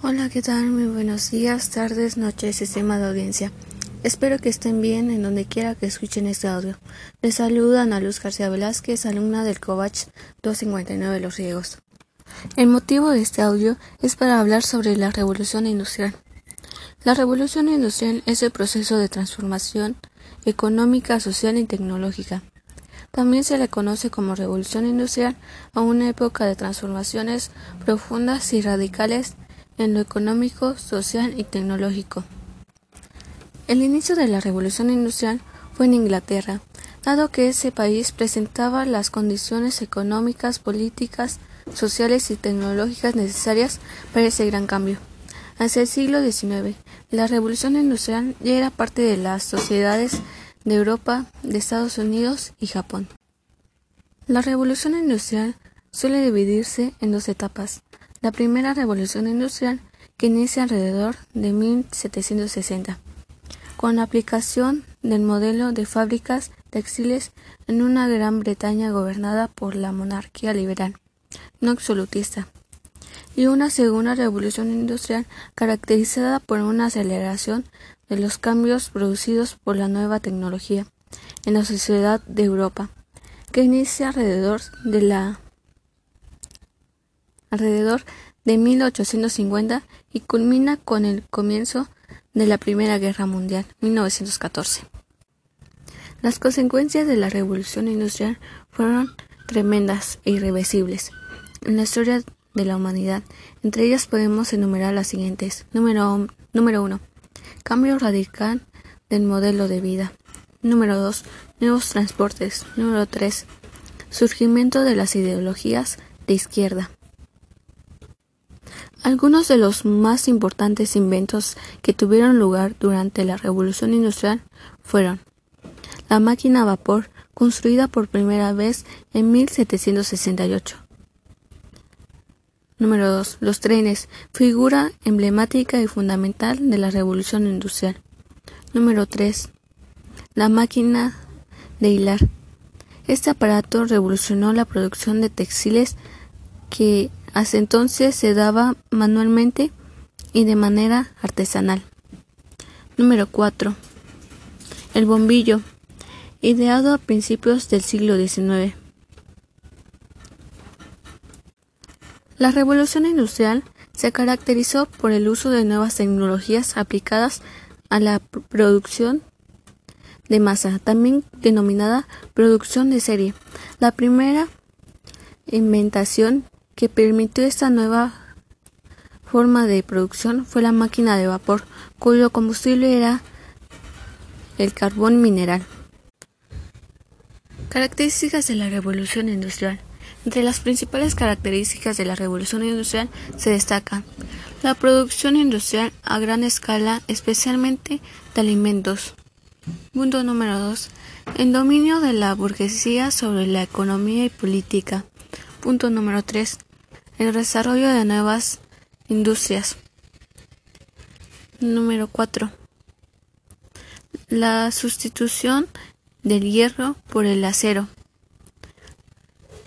Hola, ¿qué tal? Muy buenos días, tardes, noches, estimada audiencia. Espero que estén bien en donde quiera que escuchen este audio. Les saluda Ana Luz García Velázquez, alumna del COVACH 259 de Los Riegos. El motivo de este audio es para hablar sobre la revolución industrial. La revolución industrial es el proceso de transformación económica, social y tecnológica. También se le conoce como revolución industrial a una época de transformaciones profundas y radicales en lo económico, social y tecnológico. El inicio de la revolución industrial fue en Inglaterra, dado que ese país presentaba las condiciones económicas, políticas, sociales y tecnológicas necesarias para ese gran cambio. Hacia el siglo XIX, la revolución industrial ya era parte de las sociedades de Europa, de Estados Unidos y Japón. La revolución industrial suele dividirse en dos etapas. La primera revolución industrial, que inicia alrededor de 1760, con la aplicación del modelo de fábricas textiles en una Gran Bretaña gobernada por la monarquía liberal, no absolutista, y una segunda revolución industrial caracterizada por una aceleración de los cambios producidos por la nueva tecnología en la sociedad de Europa, que inicia alrededor de la alrededor de 1850 y culmina con el comienzo de la Primera Guerra Mundial, 1914. Las consecuencias de la revolución industrial fueron tremendas e irreversibles en la historia de la humanidad. Entre ellas podemos enumerar las siguientes. Número, número 1. Cambio radical del modelo de vida. Número 2. Nuevos transportes. Número 3. Surgimiento de las ideologías de izquierda. Algunos de los más importantes inventos que tuvieron lugar durante la Revolución Industrial fueron la máquina a vapor, construida por primera vez en 1768. Número 2. Los trenes, figura emblemática y fundamental de la revolución industrial. Número 3. La máquina de hilar. Este aparato revolucionó la producción de textiles que hasta entonces se daba manualmente y de manera artesanal. Número 4. El bombillo, ideado a principios del siglo XIX. La revolución industrial se caracterizó por el uso de nuevas tecnologías aplicadas a la producción de masa, también denominada producción de serie. La primera inventación que permitió esta nueva forma de producción fue la máquina de vapor, cuyo combustible era el carbón mineral. Características de la revolución industrial. Entre las principales características de la revolución industrial se destaca la producción industrial a gran escala, especialmente de alimentos. Punto número 2. El dominio de la burguesía sobre la economía y política. Punto número 3. El desarrollo de nuevas industrias. Número 4. La sustitución del hierro por el acero.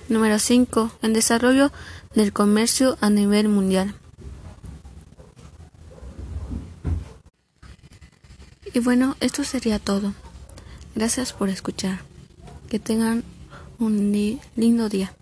Número 5. El desarrollo del comercio a nivel mundial. Y bueno, esto sería todo. Gracias por escuchar. Que tengan un lindo día.